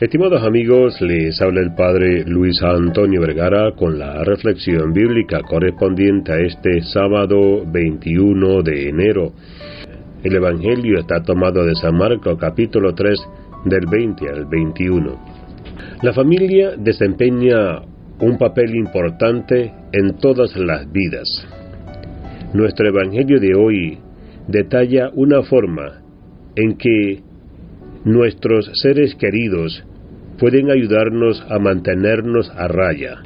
Estimados amigos, les habla el Padre Luis Antonio Vergara con la reflexión bíblica correspondiente a este sábado 21 de enero. El Evangelio está tomado de San Marcos capítulo 3 del 20 al 21. La familia desempeña un papel importante en todas las vidas. Nuestro Evangelio de hoy detalla una forma en que nuestros seres queridos pueden ayudarnos a mantenernos a raya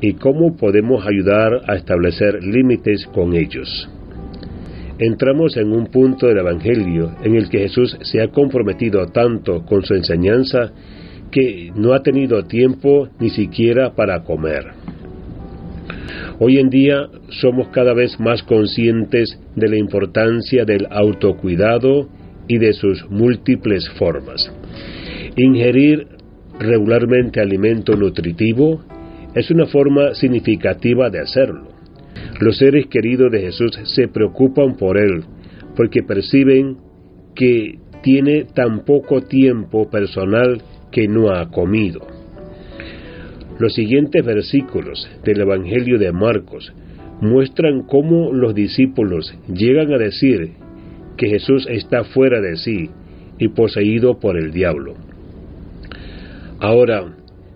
y cómo podemos ayudar a establecer límites con ellos. Entramos en un punto del Evangelio en el que Jesús se ha comprometido tanto con su enseñanza que no ha tenido tiempo ni siquiera para comer. Hoy en día somos cada vez más conscientes de la importancia del autocuidado y de sus múltiples formas. Ingerir regularmente alimento nutritivo es una forma significativa de hacerlo. Los seres queridos de Jesús se preocupan por Él porque perciben que tiene tan poco tiempo personal que no ha comido. Los siguientes versículos del Evangelio de Marcos muestran cómo los discípulos llegan a decir que Jesús está fuera de sí y poseído por el diablo. Ahora,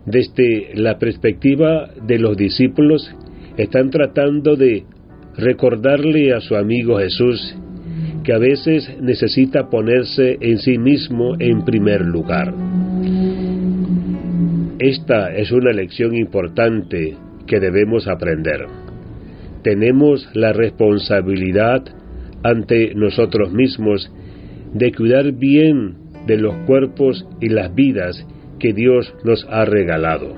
desde la perspectiva de los discípulos, están tratando de recordarle a su amigo Jesús que a veces necesita ponerse en sí mismo en primer lugar. Esta es una lección importante que debemos aprender. Tenemos la responsabilidad ante nosotros mismos de cuidar bien de los cuerpos y las vidas que Dios nos ha regalado.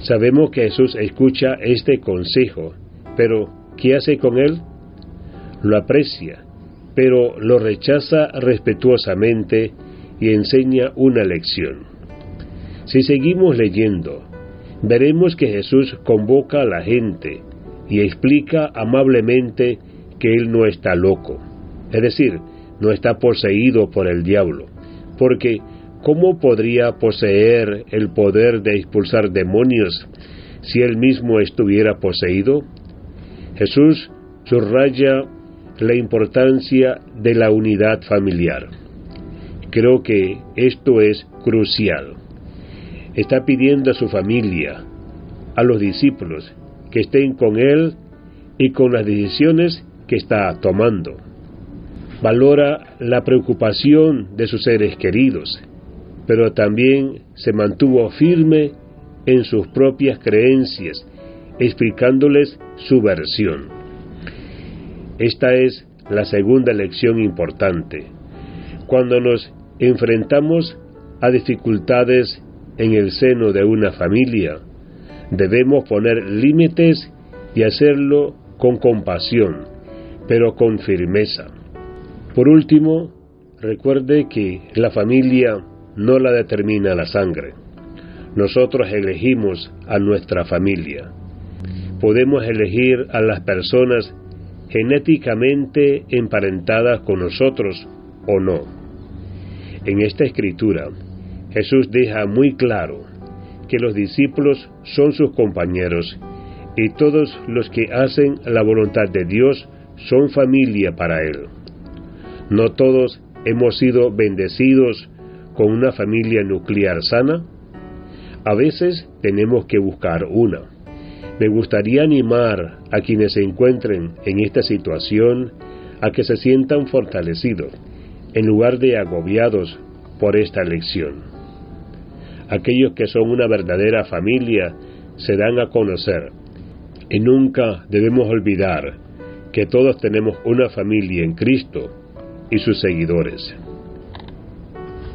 Sabemos que Jesús escucha este consejo, pero ¿qué hace con él? Lo aprecia, pero lo rechaza respetuosamente y enseña una lección. Si seguimos leyendo, veremos que Jesús convoca a la gente y explica amablemente que Él no está loco, es decir, no está poseído por el diablo, porque ¿cómo podría poseer el poder de expulsar demonios si él mismo estuviera poseído? Jesús subraya la importancia de la unidad familiar. Creo que esto es crucial. Está pidiendo a su familia, a los discípulos, que estén con Él y con las decisiones que está tomando. Valora la preocupación de sus seres queridos pero también se mantuvo firme en sus propias creencias, explicándoles su versión. Esta es la segunda lección importante. Cuando nos enfrentamos a dificultades en el seno de una familia, debemos poner límites y hacerlo con compasión, pero con firmeza. Por último, recuerde que la familia no la determina la sangre. Nosotros elegimos a nuestra familia. Podemos elegir a las personas genéticamente emparentadas con nosotros o no. En esta escritura, Jesús deja muy claro que los discípulos son sus compañeros y todos los que hacen la voluntad de Dios son familia para Él. No todos hemos sido bendecidos con una familia nuclear sana? A veces tenemos que buscar una. Me gustaría animar a quienes se encuentren en esta situación a que se sientan fortalecidos en lugar de agobiados por esta lección. Aquellos que son una verdadera familia se dan a conocer y nunca debemos olvidar que todos tenemos una familia en Cristo y sus seguidores.